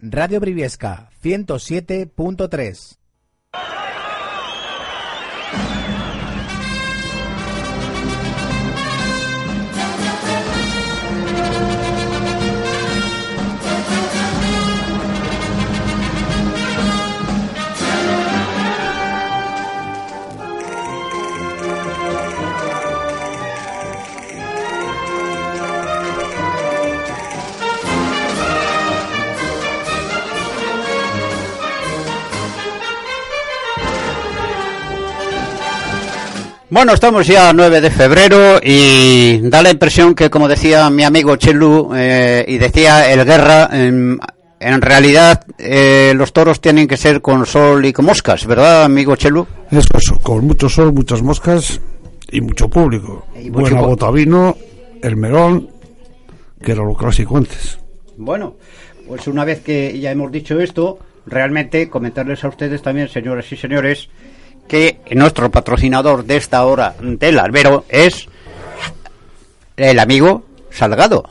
Radio Briviesca 107.3. Bueno, estamos ya a 9 de febrero y da la impresión que, como decía mi amigo Chelu eh, y decía el Guerra, en, en realidad eh, los toros tienen que ser con sol y con moscas, ¿verdad, amigo Chelu? Eso, con mucho sol, muchas moscas y mucho público. Y mucho Buena pu- bota vino, el melón, que era lo clásico antes. Bueno, pues una vez que ya hemos dicho esto, realmente comentarles a ustedes también, señoras y señores, que nuestro patrocinador de esta hora del albero es el amigo Salgado.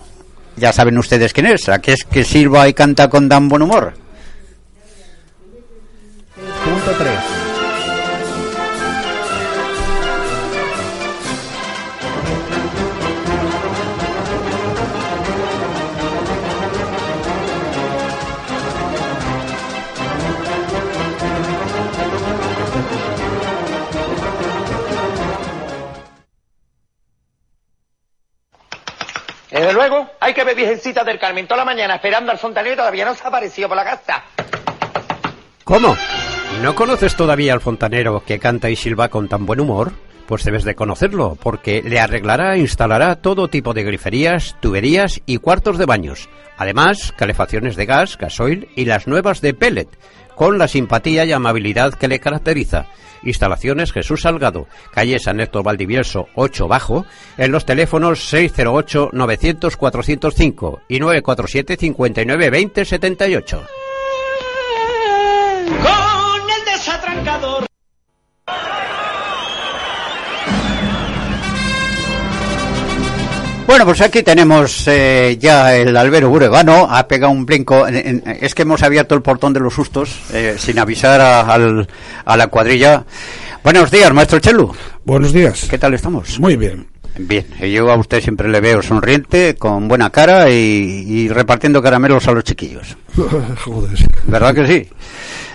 Ya saben ustedes quién es, aquí es que silba y canta con tan buen humor. Desde luego, hay que ver Virgencita del Carmen toda la mañana esperando al fontanero y todavía no se ha aparecido por la casa. ¿Cómo? ¿No conoces todavía al fontanero que canta y silba con tan buen humor? Pues debes de conocerlo, porque le arreglará e instalará todo tipo de griferías, tuberías y cuartos de baños. Además, calefacciones de gas, gasoil y las nuevas de pellet, con la simpatía y amabilidad que le caracteriza. Instalaciones Jesús Salgado, calle San Héctor Valdivieso 8 Bajo, en los teléfonos 608 900 405 y 947 59 20 78. Bueno, pues aquí tenemos eh, ya el albero buregano, ha pegado un brinco, en- en- es que hemos abierto el portón de los sustos eh, sin avisar a, al- a la cuadrilla. Buenos días, maestro Chelu, Buenos días. ¿qué tal estamos? Muy bien. Bien, yo a usted siempre le veo sonriente, con buena cara y, y repartiendo caramelos a los chiquillos. Joder. ¿Verdad que sí?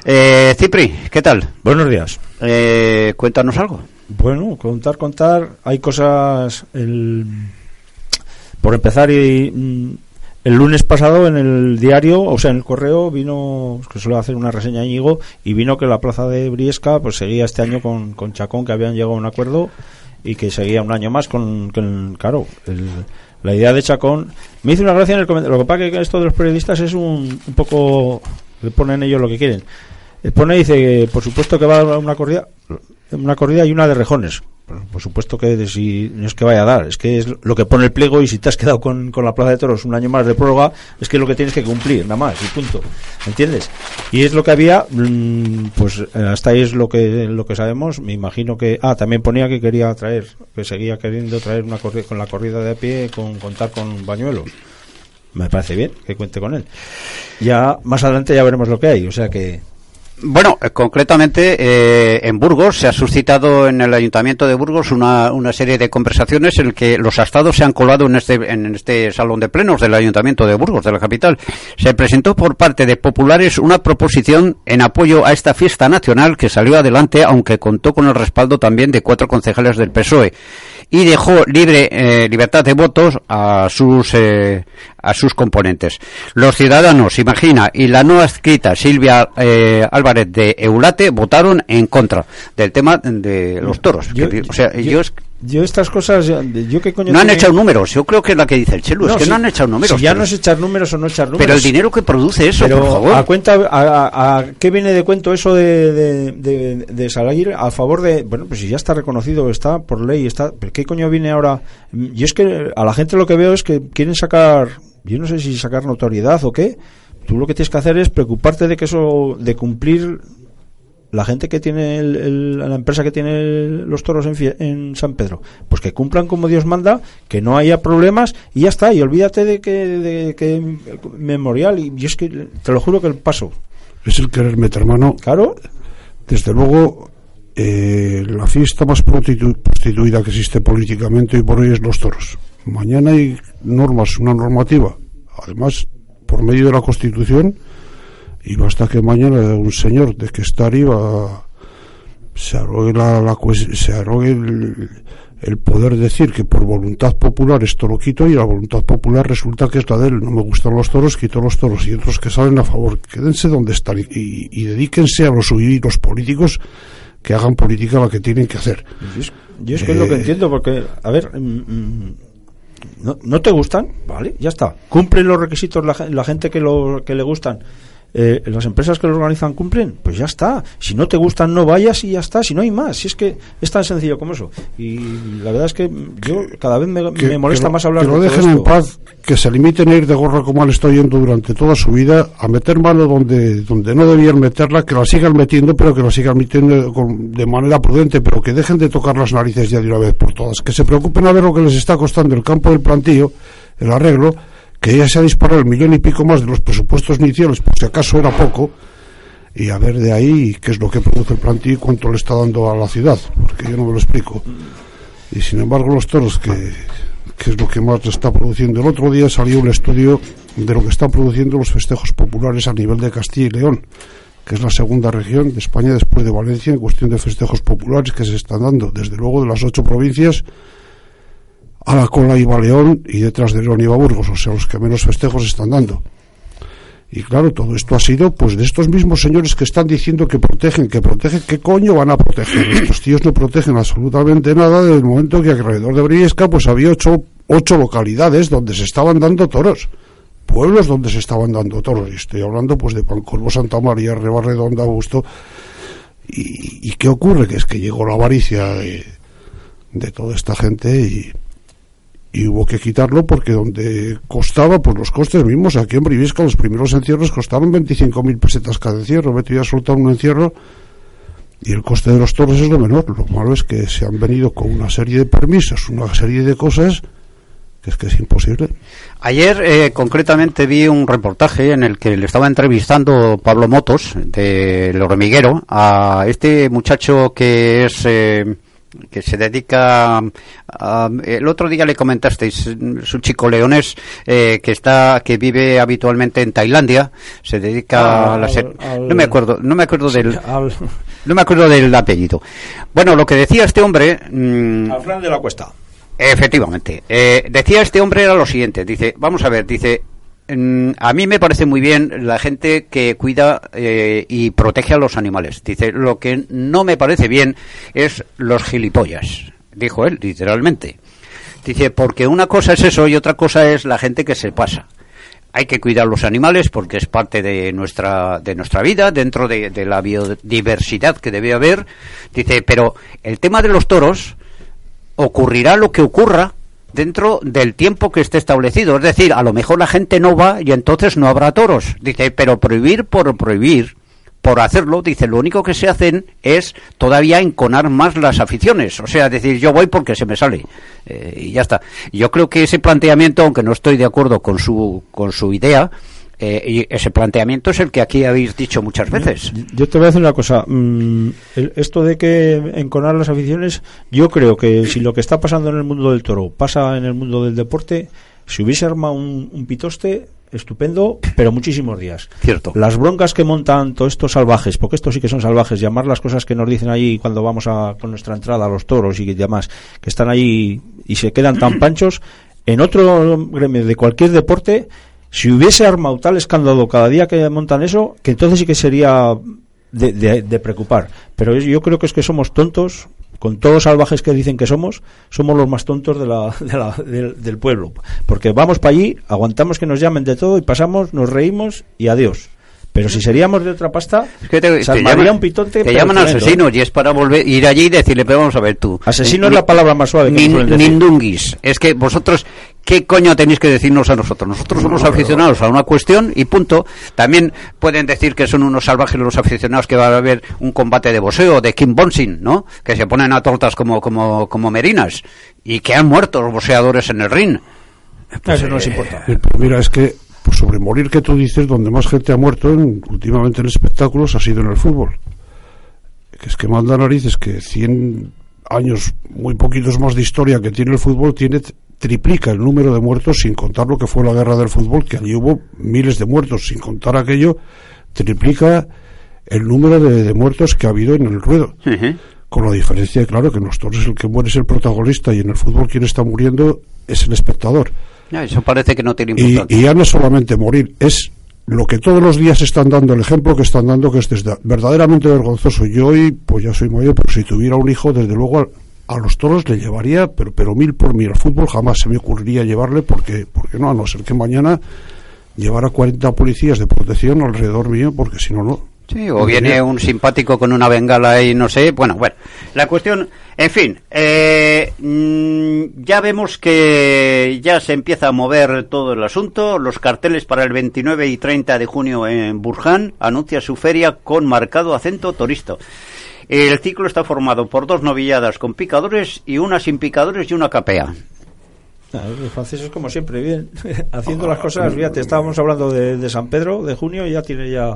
Eh, Cipri, ¿qué tal? Buenos días. Eh, cuéntanos algo. Bueno, contar, contar. Hay cosas. El... Por empezar, y, mm, el lunes pasado en el diario, o sea, en el correo, vino, que suele hacer una reseña Íñigo, y vino que la plaza de Briesca pues seguía este año con, con Chacón, que habían llegado a un acuerdo y que seguía un año más con, con claro, el- la idea de Chacón. Me hizo una gracia en el comentario. Lo que pasa que esto de los periodistas es un, un poco. Le ponen ellos lo que quieren. Pone, dice, por supuesto que va a una corrida, una corrida y una de rejones. Por, supuesto que si, no es que vaya a dar, es que es lo que pone el pliego y si te has quedado con, con la Plaza de Toros un año más de prórroga, es que es lo que tienes que cumplir, nada más, y punto. ¿Entiendes? Y es lo que había, mm, pues eh, hasta ahí es lo que, lo que sabemos. Me imagino que. Ah, también ponía que quería traer, que seguía queriendo traer una corrida, con la corrida de a pie, con contar con Bañuelo. Me parece bien que cuente con él. Ya más adelante ya veremos lo que hay, o sea que. Bueno, eh, concretamente eh, en Burgos se ha suscitado en el Ayuntamiento de Burgos una, una serie de conversaciones en que los astados se han colado en este, en este salón de plenos del Ayuntamiento de Burgos, de la capital. Se presentó por parte de populares una proposición en apoyo a esta fiesta nacional que salió adelante, aunque contó con el respaldo también de cuatro concejales del PSOE y dejó libre eh, libertad de votos a sus eh, a sus componentes. Los ciudadanos, imagina, y la no adscrita Silvia eh, Álvarez de Eulate votaron en contra del tema de los toros. Yo- Que, o sea, yo- ellos Yo estas cosas, yo yo qué coño no han tiene- echado números. Yo creo que es la que dice el Chelu, es que si- no han echado números. si ya pero, no es echar números o no echar números. pero el dinero que produce eso, Pero por favor. a cuenta a, a- a qué viene de cuento eso de, de, de, de salir a favor de bueno pues si ya está reconocido está por ley está pero qué coño viene ahora yo es que a la gente lo que veo es que quieren sacar yo no sé si sacar notoriedad o qué tú lo que tienes que hacer es preocuparte de que eso de cumplir la gente que tiene el- el- la empresa que tiene los toros en, en San Pedro, pues que cumplan como Dios manda, que no haya problemas y ya está. Y olvídate de que, de que memorial. Y, y es que te lo juro que el paso. Es el querer meter mano. Claro, Desde luego, eh, la fiesta más prostitu- prostituida que existe políticamente hoy por hoy es los toros. Mañana hay normas, una normativa, además por medio de la Constitución, y basta que mañana un señor de que está arriba se arrogue, la, la se arrogue el, el poder decir que por voluntad popular esto lo quito y la voluntad popular resulta que es la de él. No me gustan los toros, quito los toros y otros que salen a favor. Quédense donde están y, y- y dedíquense a los los políticos que hagan política la que tienen que hacer. Yo es, yo es que es lo que Eh. entiendo, porque, a ver, mm, mm, no, no te gustan, vale, ya está. Cumplen los requisitos la, la gente que, lo, que le gustan. Eh, las empresas que lo organizan cumplen, pues ya está. Si no te gustan, no vayas y ya está. Si no hay más, si es que es tan sencillo como eso. Y la verdad es que yo cada vez me, Que- me molesta que más hablar que lo de dejen en paz, que se limiten a ir de gorra como han estado yendo durante toda su vida, a meter mano donde, donde no debían meterla, que la sigan metiendo, pero que la sigan metiendo con- de manera prudente, pero que dejen de tocar las narices ya de una vez por todas, que se preocupen a ver lo que les está costando el campo del plantillo, el arreglo, que ya se ha disparado el millón y pico más de los presupuestos iniciales, por si acaso era poco, y a ver de ahí qué es lo que produce el plantillo y cuánto le está dando a la ciudad, porque yo no me lo explico. Y sin embargo los toros que, que es lo que más está produciendo. El otro día salió un estudio de lo que están produciendo los festejos populares a nivel de Castilla y León, que es la segunda región de España después de Valencia en cuestión de festejos populares que se están dando. Desde luego de las ocho provincias, a la cola iba León y detrás de León iba Burgos, o sea, los que menos festejos están dando. Y claro, todo esto ha sido pues de estos mismos señores que están diciendo que protegen, que protegen, ¿qué coño van a proteger? Estos tíos no protegen absolutamente nada desde el momento que alrededor de Briesca pues había ocho, ocho localidades donde se estaban dando toros. Pueblos donde se estaban dando toros. Y estoy hablando pues de Pancorvo, Santa María, Rebarredonda, Augusto. Y, ¿Y qué ocurre? Que es que llegó la avaricia de, de toda esta gente y, y hubo que quitarlo porque donde costaba, pues los costes mismos, aquí en Briviesca los primeros encierros costaban 25.000 pesetas cada encierro, me a soltar un encierro y el coste de los toros es lo menor, lo malo es que se han venido con una serie de permisos, una serie de cosas que es que es imposible. Ayer eh, concretamente vi un reportaje en el que le estaba entrevistando Pablo Motos del hormiguero a este muchacho que es eh, que se dedica a, el otro día le comentasteis es un chico leonés eh, que está que vive habitualmente en Tailandia se dedica a la ser- al- no me acuerdo no me acuerdo del Al, no me acuerdo del apellido bueno lo que decía este hombre mm, al de la Cuesta. Efectivamente. Eh, decía este hombre era lo siguiente. Dice, vamos a ver, dice, a mí me parece muy bien la gente que cuida eh, y protege a los animales. Dice, lo que no me parece bien es los gilipollas. Dijo él, literalmente. Dice, porque una cosa es eso y otra cosa es la gente que se pasa. Hay que cuidar los animales porque es parte de nuestra de nuestra vida dentro de, de la biodiversidad que debe haber. Dice, pero el tema de los toros ocurrirá lo que ocurra dentro del tiempo que esté establecido. Es decir, a lo mejor la gente no va y entonces no habrá toros. Dice, pero prohibir por prohibir, por hacerlo, dice, lo único que se hacen es todavía enconar más las aficiones. O sea, decir, yo voy porque se me sale. Eh, y ya está. Yo creo que ese planteamiento, aunque no estoy de acuerdo con su, con su idea, eh, y ese planteamiento es el que aquí habéis dicho muchas veces. Yo te voy a decir una cosa. mm, el- esto de que enconar las aficiones, yo creo que si lo que está pasando en el mundo del toro pasa en el mundo del deporte, si hubiese armado un, un pitoste, estupendo, pero muchísimos días. Cierto. Las broncas que montan todos estos salvajes, porque estos sí que son salvajes, llamar las cosas que nos dicen allí cuando vamos a, con nuestra entrada a los toros y demás, que están allí y se quedan tan panchos, en otro gremio de cualquier deporte, si hubiese armado tal escándalo cada día que montan eso, que entonces sí que sería de, de- de preocupar. Pero yo creo que es que somos tontos, con todos los salvajes que dicen que somos, somos los más tontos de la, de la- del, del pueblo. Porque vamos para allí, aguantamos que nos llamen de todo y pasamos, nos reímos y adiós. Pero si seríamos de otra pasta, Es que te, se te llaman, un pitonte. te llaman tremendo, ¿eh? asesinos y es para volver ir allí y decirle, pero vamos a ver tú. Asesino Ni- es la palabra más suave que ni- me suelen decir. Nindunguis. Es que vosotros, ¿Qué coño tenéis que decirnos a nosotros? Nosotros somos aficionados a una cuestión y punto. También pueden decir que son unos salvajes los aficionados que va a haber un combate de boxeo de Kim Bonsing, ¿no? Que se ponen a tortas como, como, como merinas y que han muerto los boxeadores en el ring. Eso no. Eh, pues mira, es que pues sobre morir que tú dices, donde más gente ha muerto en- últimamente en espectáculos ha sido en el fútbol. Que es que manda narices que 100 años, muy poquitos más de historia que tiene el fútbol, tiene triplica el número de muertos sin contar lo que fue la guerra del fútbol, que allí hubo miles de muertos, sin contar aquello, triplica el número de, de muertos que ha habido en el ruedo. Con la diferencia, claro, que en los toros el que muere es el protagonista y en el fútbol quien está muriendo es el espectador. Eso parece que no tiene Y, importancia. y ya no es solamente morir, es lo que todos los días están dando, el ejemplo que están dando, que es desde- verdaderamente vergonzoso. Yo hoy, pues ya soy mayor, pero si tuviera un hijo, desde luego a, los toros le llevaría, pero, pero mil por mil. Al fútbol jamás se me ocurriría llevarle, porque, porque no, a no ser que mañana llevara 40 policías de protección alrededor mío, porque si no, no. Sí, o viene un simpático con una bengala y no sé. Bueno, bueno. La cuestión, en fin, eh, mm, ya vemos que ya se empieza a mover todo el asunto. Los carteles para el 29 y 30 de junio en Burján anuncia su feria con marcado acento turisto. El ciclo está formado por dos novilladas con picadores y una sin picadores y una capea. Ah, Los franceses, como siempre, bien, haciendo las cosas. Fíjate, estábamos hablando de, de San Pedro, de junio, y ya tiene ya.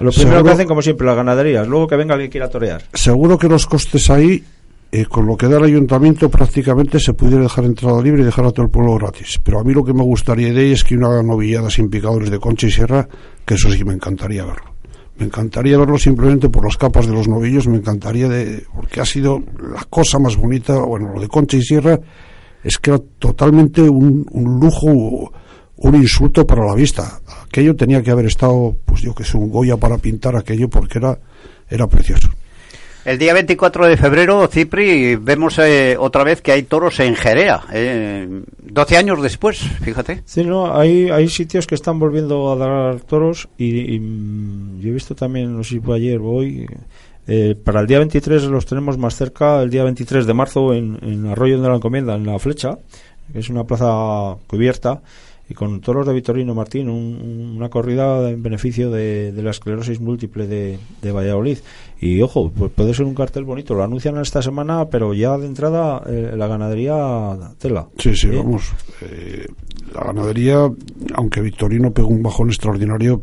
Lo primero Seguro- que hacen, como siempre, las ganaderías. Luego que venga alguien que quiera torear. Seguro que los costes ahí, eh, con lo que da el ayuntamiento, prácticamente se pudiera dejar entrada libre y dejar a todo el pueblo gratis. Pero a mí lo que me gustaría de ahí es que una novillada sin picadores de concha y sierra, que eso sí me encantaría verlo. Me encantaría verlo simplemente por las capas de los novillos, me encantaría de, porque ha sido la cosa más bonita, bueno, lo de concha y sierra es que era totalmente un, un lujo, un insulto para la vista. Aquello tenía que haber estado, pues yo que sé, un Goya para pintar aquello porque era, era precioso. El día 24 de febrero, Cipri, vemos eh, otra vez que hay toros en Jerea. Eh, 12 años después, fíjate. Sí, no, hay, hay sitios que están volviendo a dar toros y, y, mm, yo he visto también, no sé si fue ayer o hoy, eh, para el día 23 los tenemos más cerca, el día 23 de marzo en, en Arroyo de la Encomienda, en La Flecha, que es una plaza cubierta, y con toros de Vitorino Martín, un- una corrida en beneficio de, de la esclerosis múltiple de, de Valladolid. Y ojo, pues puede ser un cartel bonito, lo anuncian esta semana, pero ya de entrada eh, la ganadería tela. Sí, sí, ¿Eh? vamos. eh, la ganadería, aunque Victorino pegó un bajón extraordinario,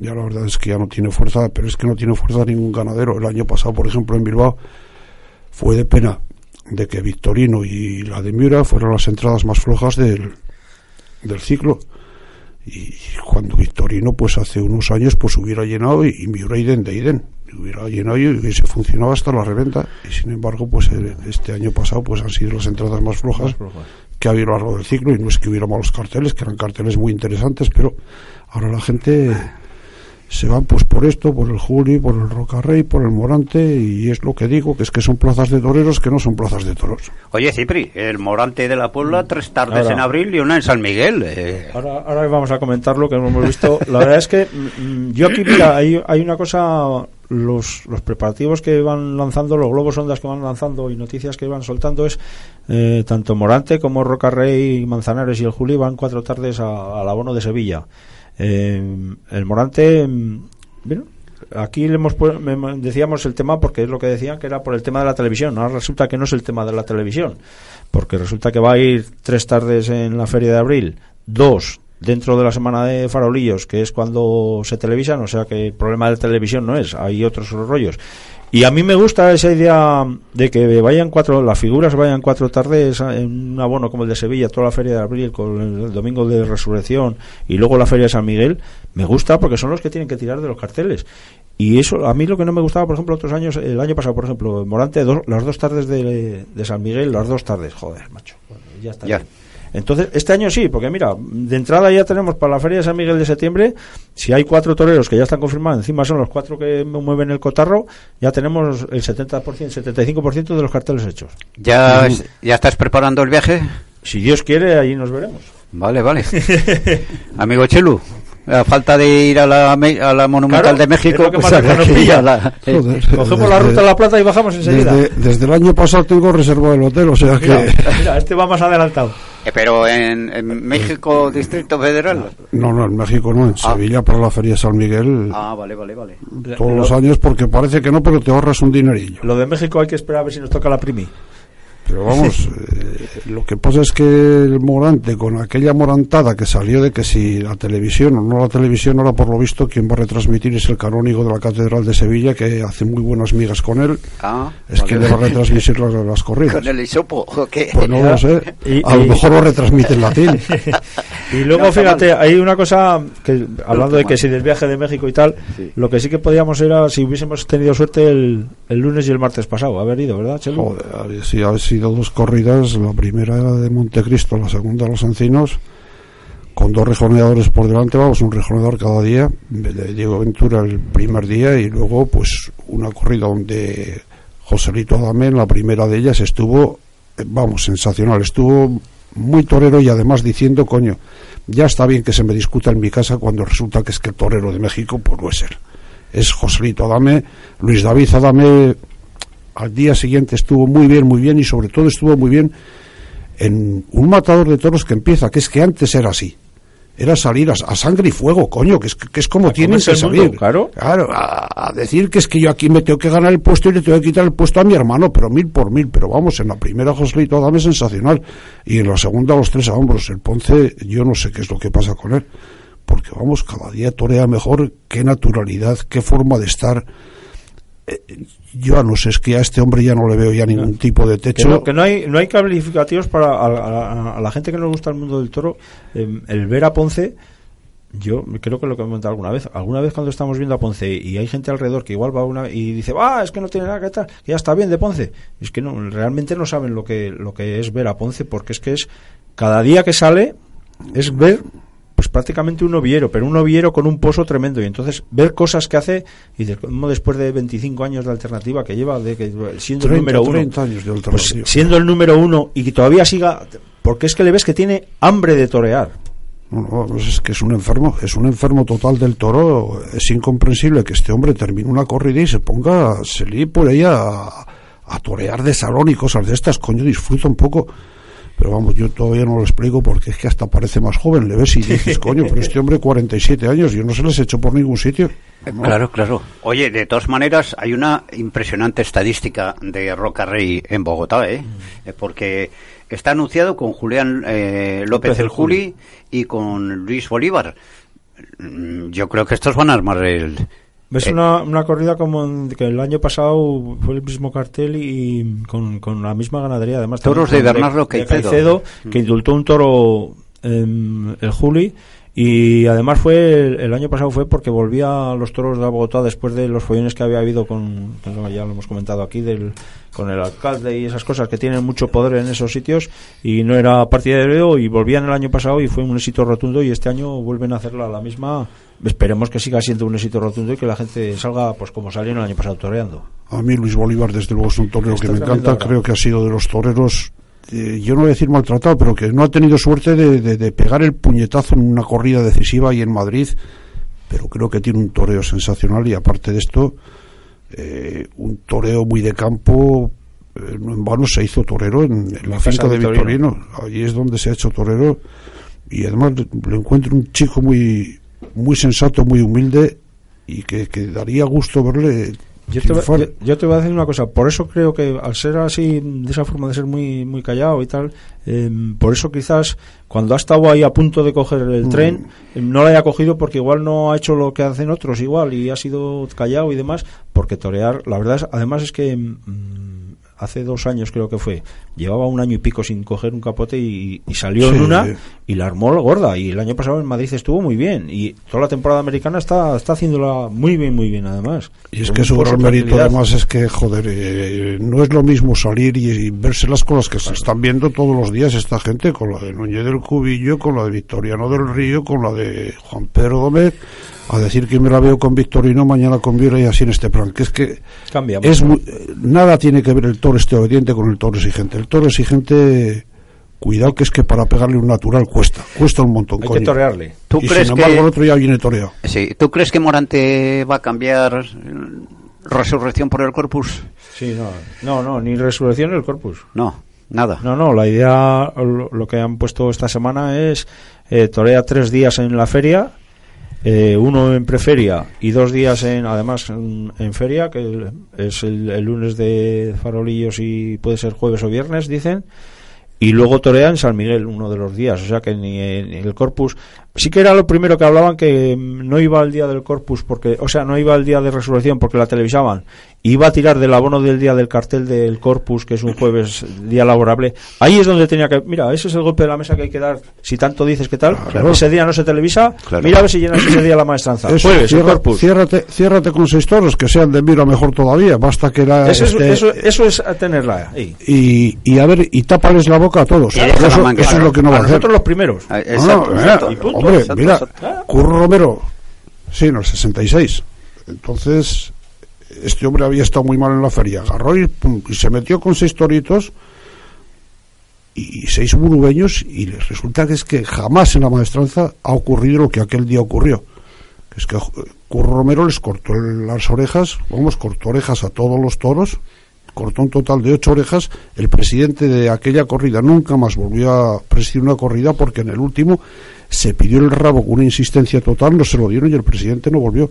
ya la verdad es que ya no tiene fuerza, pero es que no tiene fuerza ningún ganadero. El año pasado, por ejemplo, en Bilbao, fue de pena de que Victorino y la de Miura fueran las entradas más flojas del, del ciclo. Y cuando Victorino, pues hace unos años, pues hubiera llenado y, y Miura idem de idem. Hubiera llenado y hubiese funcionado hasta la reventa. Y sin embargo, pues eh, este año pasado, pues han sido las entradas más flojas que ha habido a lo largo del ciclo. Y no es que hubiera malos carteles, que eran carteles muy interesantes, pero ahora la gente se van pues por esto, por el Juli, por el Rocarrey, por el Morante, y es lo que digo, que es que son plazas de toreros que no son plazas de toros. Oye, Cipri, el Morante de la Puebla, tres tardes Ahora. en abril y una en San Miguel. eh. Ahora, ahora vamos a comentar lo que hemos visto. La verdad es que mm, yo aquí, mira, hay, hay una cosa, los, los preparativos que van lanzando, los globos ondas que van lanzando y noticias que van soltando es eh, tanto Morante como Rocarrey, Manzanares y el Juli van cuatro tardes a- al abono de Sevilla. Eh, el Morante, mm, bueno, aquí le hemos decíamos el tema porque es lo que decían que era por el tema de la televisión. Ahora resulta que no es el tema de la televisión, porque resulta que va a ir tres tardes en la feria de abril, dos dentro de la semana de farolillos, que es cuando se televisan, o sea que el problema de la televisión no es, hay otros rollos. Y a mí me gusta esa idea de que vayan cuatro, las figuras vayan cuatro tardes en un abono como el de Sevilla, toda la feria de abril con el domingo de resurrección y luego la feria de San Miguel. Me gusta porque son los que tienen que tirar de los carteles. Y eso, a mí lo que no me gustaba, por ejemplo, otros años, el año pasado, por ejemplo, Morante, dos- las dos tardes de, de San Miguel, las dos tardes, joder, macho. Bueno, ya está. Ya. bien. Entonces, este año sí, porque mira, de entrada ya tenemos para la Feria de San Miguel de septiembre, si hay cuatro toreros que ya están confirmados, encima son los cuatro que mueven el cotarro, ya tenemos el 70%, 75% de los carteles hechos. ¿Ya, ¿Ya estás preparando el viaje? Si Dios quiere, ahí nos veremos. Vale, vale. Amigo Chelu, A falta de ir a la, a la Monumental Claro, de México, lo pues a la- eh, Joder. Cogemos la ruta de la Plata y bajamos enseguida. Desde, desde el año pasado tengo reservado el hotel, o sea que... Mira, mira, este va más adelantado. Eh, Pero en, en México, Distrito Federal. No, no, en México no, en Ah. Sevilla para la Feria de San Miguel Ah, vale, vale, vale. todos los años porque parece que no, pero te ahorras un dinerillo. Lo de México hay que esperar a ver si nos toca la primi. Pero vamos, eh, lo que pasa es que el Morante, con aquella morantada que salió de que si la televisión o no la televisión, ahora por lo visto quien va a retransmitir es el canónigo de la Catedral de Sevilla, que hace muy buenas migas con él, Ah, es vale. que le va a retransmitir las, las corridas. Con el hisopo, ¿o qué? Pues no lo sé, Y- a lo y- mejor lo retransmite en latín. Y luego, No fíjate, mal. hay una cosa que, hablando de que mal. si del viaje de México y tal, Sí. lo que sí que podíamos era, si hubiésemos tenido suerte el, el lunes y el martes pasado, haber ido, ¿verdad, Chelu? Joder, sí, ha sido dos corridas, la primera era de Montecristo, la segunda Los Encinos, con dos rejoneadores por delante, vamos, un rejoneador cada día, de Diego Ventura el primer día y luego pues una corrida donde Joselito Adame, la primera de ellas, estuvo, vamos, sensacional, estuvo muy torero y además diciendo, coño, ya está bien que se me discuta en mi casa cuando resulta que es que el torero de México pues no es él. Es Joselito Adame, Luis David Adame al día siguiente estuvo muy bien, muy bien y sobre todo estuvo muy bien en un matador de toros que empieza, que es que antes era así. Era salir a, a sangre y fuego, coño, que es, que es como comerse que salir. mundo, claro. a, a decir que es que yo aquí me tengo que ganar el puesto y le tengo que quitar el puesto a mi hermano, pero mil por mil. Pero vamos, en la primera Joselito Adame sensacional y en la segunda los tres a hombros. El Ponce, yo no sé qué es lo que pasa con él, porque vamos, cada día torea mejor, qué naturalidad, qué forma de estar. Eh, yo no sé, es que a este hombre ya no le veo ya ningún tipo de Que techo. no, que no hay no hay calificativos para a, a- a la gente que nos gusta el mundo del toro eh, el ver a Ponce yo creo que lo que he comentado alguna vez alguna vez cuando estamos viendo a Ponce y hay gente alrededor que igual va una y dice ah es que no tiene nada que tal que ya está bien de Ponce es que no realmente no saben lo que lo que es ver a Ponce porque es que es cada día que sale es ver pues prácticamente un novillero, pero un novillero con un pozo tremendo. Y entonces ver cosas que hace, y de, como después de 25 años de alternativa que lleva, de que siendo 30, el número uno, 30 años de pues siendo el número uno y que todavía siga, porque es que le ves que tiene hambre de torear. No, no, es que es un enfermo, es un enfermo total del toro. Es incomprensible que este hombre termine una corrida y se ponga, se líe por ella a, a torear de salón y cosas de estas. Coño, disfruta un poco. Pero vamos, yo todavía no lo explico porque es que hasta parece más joven. Le ves y dices, coño, pero este hombre 47 años, yo no se les hecho por ningún sitio. No. Claro, claro. Oye, de todas maneras, hay una impresionante estadística de Roca Rey en Bogotá, ¿eh? Eh, Porque está anunciado con Julián eh, López López el el Juli y con Luis Bolívar. Mm, Yo creo que estos van a armar el... Ves Eh. una, una corrida como en- que el año pasado fue el mismo cartel y con, con la misma ganadería, además. Toros de Bernardo Caicedo. Caicedo, que indultó un toro em, el Juli y además fue el, el año pasado fue porque volvía a los toros de Bogotá después de los follones que había habido con ya lo hemos comentado aquí del con el alcalde y esas cosas que tienen mucho poder en esos sitios y no era partidario y volvían el año pasado y fue un éxito rotundo y este año vuelven a hacerla la misma esperemos que siga siendo un éxito rotundo y que la gente salga pues como salieron el año pasado toreando A mí Luis Bolívar, desde luego, es un torero Está que me encanta. ahora. Creo que ha sido de los toreros, eh, yo no voy a decir maltratado, pero que no ha tenido suerte de, de- de pegar el puñetazo en una corrida decisiva y en Madrid. Pero creo que tiene un toreo sensacional y aparte de esto, eh, un toreo muy de campo. eh, en vano se hizo torero en, en la finca de Victorino. Victorino. Allí es donde se ha hecho torero. Y además le encuentro un chico muy, muy sensato, muy humilde y que, que daría gusto verle Yo te, voy- triunfar. yo, yo te voy a decir una cosa, por eso creo que al ser así, de esa forma de ser muy muy callado y tal, eh, por eso quizás cuando ha estado ahí a punto de coger el Mm. tren, eh, no lo haya cogido porque igual no ha hecho lo que hacen otros igual y ha sido callado y demás, porque torear, la verdad es, además es que mm, hace dos años creo que fue, llevaba un año y pico sin coger un capote y, y salió Sí. en una y la armó gorda y el año pasado en Madrid estuvo muy bien y toda la temporada americana está, está haciéndola muy bien, muy bien además. Y es Con que su gran mérito además es que, joder, eh, no es lo mismo salir y, y verse las cosas que se están viendo todos los días esta gente, con la de Núñez del Cubillo, con la de Victoriano del Río, con la de Juan Pedro Domecq, a decir que me la veo con Victorino, mañana con Viera y así en este plan, que es que Cambia es muy- nada tiene que ver el toro este obediente con el toro exigente. El toro exigente cuidado que es que para pegarle un natural cuesta, cuesta un montón. Hay coño. que torearle. ¿Tú y crees sin embargo que el otro ya viene toreado. sí, tú crees que Morante va a cambiar resurrección por el corpus? Sí, no, no, no, ni resurrección ni el corpus. No, nada. No, no, la idea, lo, lo que han puesto esta semana es eh, torea tres días en la feria, eh, uno en preferia y dos días en, además en, feria, que es el, el lunes de farolillos y puede ser jueves o viernes, dicen. Y luego torea en San Miguel uno de los días, o sea que ni, en- el Corpus. Sí que era lo primero que hablaban que mm, no iba al día del Corpus, porque, o sea, no iba al día de resurrección porque la televisaban. Iba a tirar del abono del día del cartel del Corpus, que es un jueves, día laborable. Ahí es donde tenía que. Mira, ese es el golpe de la mesa que hay que dar. Si tanto dices que tal, Claro. ese día no se televisa. Claro. Mira a ver si llenas ese día la maestranza. Eso, Jueves, el Corpus. ciérrate, ciérrate con seis toros, que sean de miro mejor todavía, basta que la... Eso, es, este- eso, eso es tenerla ahí. y, y a ver, y tápales la boca a todos. Eso, es lo que no va a hacer. nosotros los primeros. Ah, No, Exacto, no, exacto. Y punto. Hombre, Exacto, mira, exacto. Curro Romero, sí, en el 66. Entonces, este hombre había estado muy mal en la feria. Agarró y, pum, y se metió con seis toritos y seis burubeños y les resulta que es que jamás en la maestranza ha ocurrido lo que aquel día ocurrió. Que es que eh, Curro Romero les cortó las orejas, vamos, cortó orejas a todos los toros, cortó un total de ocho orejas. El presidente de aquella corrida nunca más volvió a presidir una corrida porque en el último se pidió el rabo con una insistencia total, no se lo dieron y el presidente no volvió.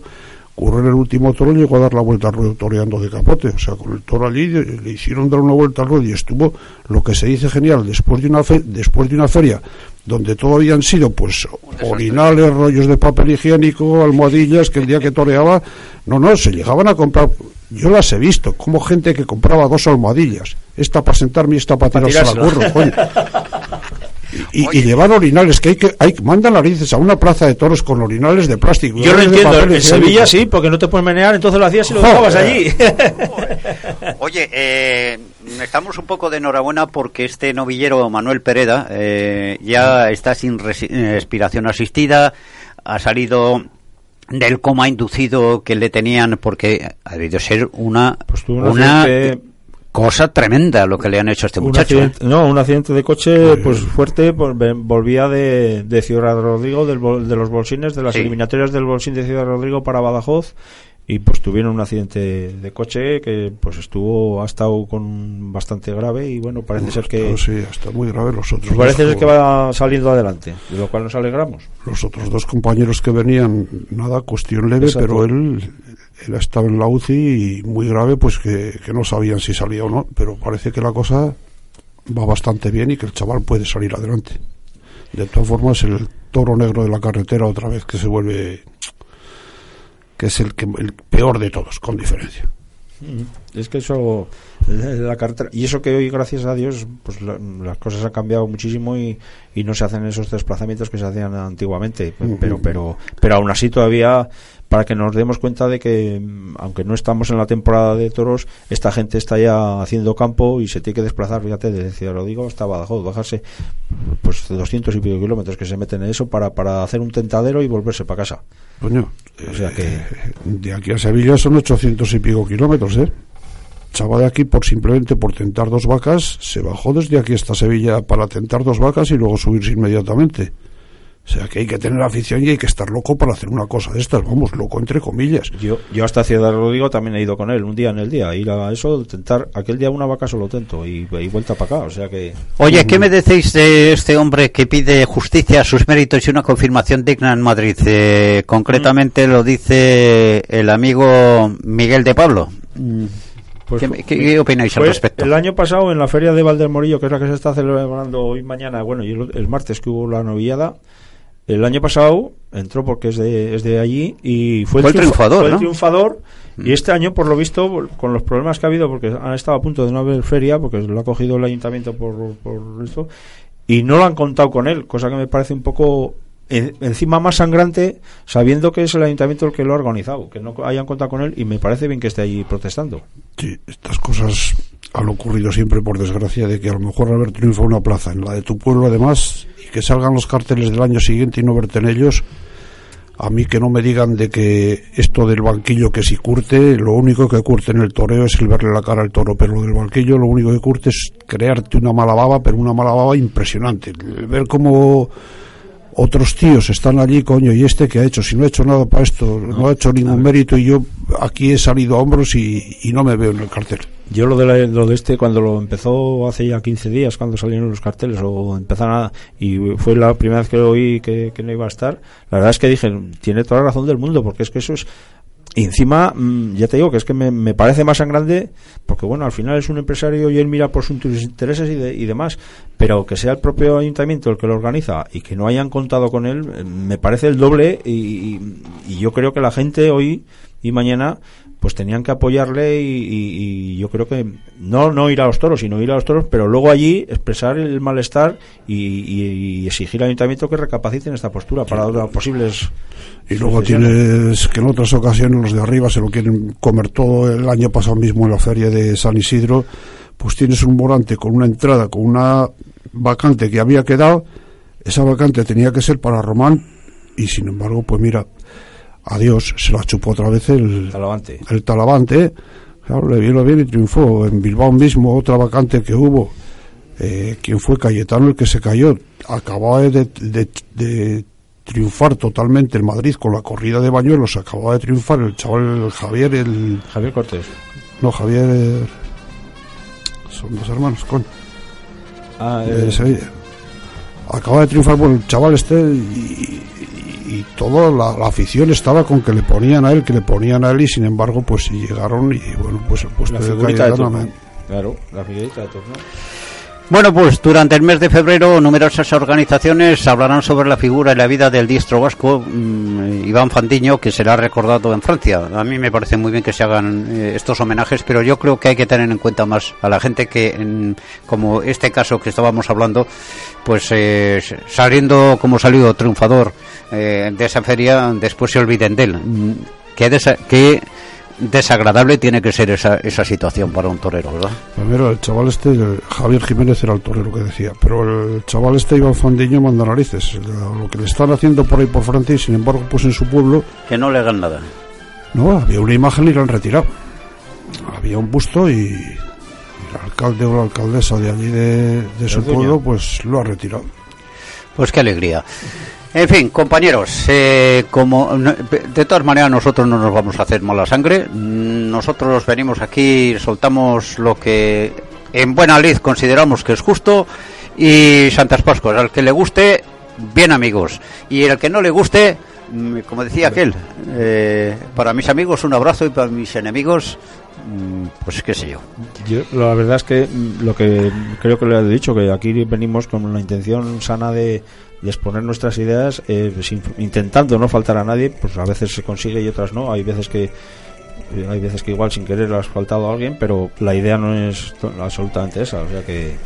Curro en el último toro llegó a dar la vuelta al ruedo toreando de capote, o sea, con el toro allí le le hicieron dar una vuelta al ruedo y estuvo lo que se dice genial después de una fe- después de una feria donde todo habían sido pues orinales, rollos de papel higiénico, almohadillas que el día que toreaba, no, no, se llegaban a comprar yo las he visto, como gente que compraba dos almohadillas, esta para sentarme y esta para Pa' tirarse al curro, coño. Y, y llevar orinales, que hay que, hay, mandan narices a una plaza de toros con orinales de plástico. Yo lo entiendo, en. Sevilla sí, porque no te puedes menear, entonces lo hacías y lo dejabas allí. Oye, eh, estamos un poco de enhorabuena porque este novillero Manuel Pereda eh, ya está sin resi- eh, respiración asistida, ha salido del coma inducido que le tenían porque ha debido ser una, Pues una accidente- cosa tremenda lo que le han hecho a este un muchacho. ¿eh? no, un accidente de coche pues fuerte, pues, volvía de, de Ciudad Rodrigo, del de los bolsines, de las Sí. eliminatorias del bolsín de Ciudad Rodrigo para Badajoz y pues tuvieron un accidente de coche que pues estuvo, ha estado con bastante grave y bueno, parece ser que sí, está muy grave los otros. pues parece dos ser que va saliendo adelante, de lo cual nos alegramos. los otros dos compañeros que venían, nada, cuestión leve, Exacto. pero él, él estaba en la UCI y muy grave, pues que, que no sabían si salía o no, pero parece que la cosa va bastante bien y que el chaval puede salir adelante. De todas formas, el toro negro de la carretera otra vez que se vuelve, es el, que, el peor de todos, con diferencia. Es que eso, eh, la carretera, y eso que hoy, gracias a Dios, pues la- las cosas han cambiado muchísimo y, y no se hacen esos desplazamientos que se hacían antiguamente. Pero, pero, pero aún así todavía, para que nos demos cuenta de que, aunque no estamos en la temporada de toros, esta gente está ya haciendo campo y se tiene que desplazar, fíjate, de Ciudad Rodrigo hasta Badajoz, bajarse pues 200 y pico kilómetros que se meten en eso para, para hacer un tentadero y volverse para casa. Coño, O sea que- eh, de aquí a Sevilla son 800 y pico kilómetros, ¿eh? Chaval de aquí, por simplemente por tentar dos vacas, se bajó desde aquí hasta Sevilla para tentar dos vacas y luego subirse inmediatamente. O sea que hay que tener afición y hay que estar loco para hacer una cosa de estas, vamos, loco entre comillas. Yo, yo hasta Ciudad Rodrigo también he ido con él, un día en el día, ir a eso, tentar, aquel día una vaca solo tento y, y vuelta para acá, o sea que... Oye, ¿qué me decís de este hombre que pide justicia a sus méritos y una confirmación digna en Madrid? Eh, concretamente lo dice el amigo Miguel de Pablo. Mm, Pues, ¿Qué, qué- qué opináis al respecto? El año pasado en la feria de Valdemorillo, que es la que se está celebrando hoy mañana, bueno, y el, el martes que hubo la novillada, el año pasado entró porque es de, es de allí y fue, Fue el triunfa- triunfador, fue el ¿no? triunfador y este año, por lo visto, con los problemas que ha habido, porque han estado a punto de no haber feria, porque lo ha cogido el ayuntamiento por, por esto, y no lo han contado con él, cosa que me parece un poco encima más sangrante, sabiendo que es el ayuntamiento el que lo ha organizado, que no hayan contado con él, y me parece bien que esté allí protestando. Sí, estas cosas han ocurrido siempre por desgracia de que a lo mejor haber triunfado una plaza en la de tu pueblo además y que salgan los carteles del año siguiente y no verte en ellos A mí que no me digan de que esto del banquillo que si curte, lo único que curte en el toreo es el verle la cara al toro, pero lo del banquillo lo único que curte es crearte una mala baba, pero una mala baba impresionante. Ver cómo otros tíos están allí, coño, y este que ha hecho, si no ha hecho nada para esto, no, ha hecho ningún mérito y yo aquí he salido a hombros y, y no me veo en el cartel. Yo lo de, la- lo de este, cuando lo empezó hace ya 15 días, cuando salieron los carteles, o empezaron a, y fue la primera vez que lo oí que, que no iba a estar, la verdad es que dije, tiene toda la razón del mundo, porque es que eso es, y encima, mm, ya te digo que es que me, me parece más sangrante, porque bueno, al final es un empresario y él mira por sus intereses y, de- y demás, pero que sea el propio ayuntamiento el que lo organiza y que no hayan contado con él, eh, me parece el doble y, y- y yo creo que la gente hoy y mañana pues tenían que apoyarle y, y- y yo creo que no no ir a los toros sino ir a los toros pero luego allí expresar el malestar y, exigir al ayuntamiento que recapaciten esta postura para otras posibles Y luego tienes que en otras ocasiones los de arriba se lo quieren comer todo. El año pasado mismo en la feria de San Isidro, pues tienes un volante con una entrada, con una vacante que había quedado. Esa vacante tenía que ser para Román y sin embargo, pues mira, adiós, se la chupó otra vez el, Talavante. el Talavante. Claro, le vino bien y triunfó. En Bilbao mismo, otra vacante que hubo. Eh, quien fue Cayetano el que se cayó. Acababa de, de- de triunfar totalmente el Madrid con la corrida de Bañuelos. Acababa de triunfar el chaval el Javier, el. Javier Cortés No, Javier. eh, son dos hermanos, con. ah, eh, Sevilla. Acaba de triunfar bueno, el chaval este y, y, toda la, la afición estaba con que le ponían a él, que le ponían a él y sin embargo pues llegaron y bueno pues el puesto la de turno. Claro la figurita de turno Bueno, pues durante el mes de febrero numerosas organizaciones hablarán sobre la figura y la vida del diestro vasco mm, Iván Fandiño, que será recordado en Francia. A mí me parece muy bien que se hagan eh, estos homenajes, pero yo creo que hay que tener en cuenta más a la gente que, en- como este caso que estábamos hablando, pues eh, saliendo como salió triunfador eh, de esa feria, después se olviden de él. Mm, Qué, desa- qué desagradable tiene que ser esa, esa situación para un torero, ¿verdad? Primero, el chaval este, el Javier Jiménez era el torero que decía, pero el chaval este Iván Fandiño manda narices. Lo que le están haciendo por ahí por Francia y sin embargo, pues en su pueblo, Que no le hagan nada. no, había una imagen y la han retirado. Había un busto y, el alcalde o la alcaldesa de allí de, de su pueblo, pues lo ha retirado. Pues qué alegría. En fin, compañeros, eh, como de todas maneras nosotros no nos vamos a hacer mala sangre. Nosotros venimos aquí, soltamos lo que en buena lid consideramos que es justo y Santas Pascuas, al que le guste, bien amigos. Y el que no le guste, mm, como decía aquel, eh, para mis amigos un abrazo y para mis enemigos, pues qué sé yo. Yo, la verdad es que mm, lo que creo que le he dicho, que aquí venimos con la intención sana de, de exponer nuestras ideas, eh, sin- intentando no faltar a nadie, pues a veces se consigue y otras no. Hay veces que eh, hay veces que igual sin querer has faltado a alguien, pero la idea no es absolutamente esa. O sea que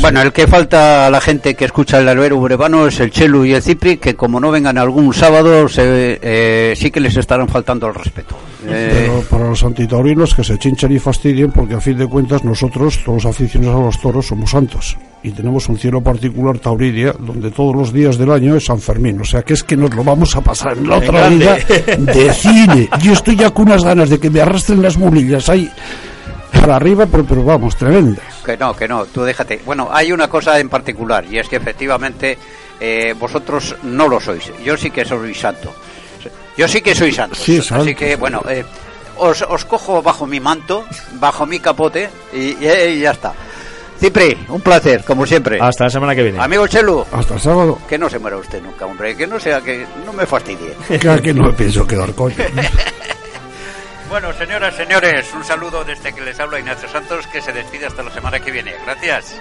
Bueno, el que falta a la gente que escucha el albero urbano es el Chelu y el Cipri, que como no vengan algún sábado, se, eh, sí que les estarán faltando al respeto. Eh, Pero para los antitaurinos que se chinchan y fastidien porque a fin de cuentas nosotros, todos los aficionados a los toros, somos santos. Y tenemos un cielo particular tauridia donde todos los días del año es San Fermín. O sea que es que nos lo vamos a pasar en la otra vida de cine. Yo estoy ya con unas ganas de que me arrastren las mulillas ahí para arriba, pero, pero vamos, tremendas. que no, que no, tú déjate. Bueno, hay una cosa en particular, y es que efectivamente eh, vosotros no lo sois. Yo sí que soy santo. Yo sí que soy santo. Sí, Así santo. que, bueno, eh, os, os cojo bajo mi manto, bajo mi capote, y, y- y ya está. Cipri, un placer, como siempre. hasta la semana que viene. Amigo Chelu, Hasta el sábado. que no se muera usted nunca, hombre, que no sea que no me fastidie. Que aquí no me pienso quedar coño. Bueno, señoras, señores, un saludo desde que les habla Ignacio Santos, que se despide hasta la semana que viene. Gracias.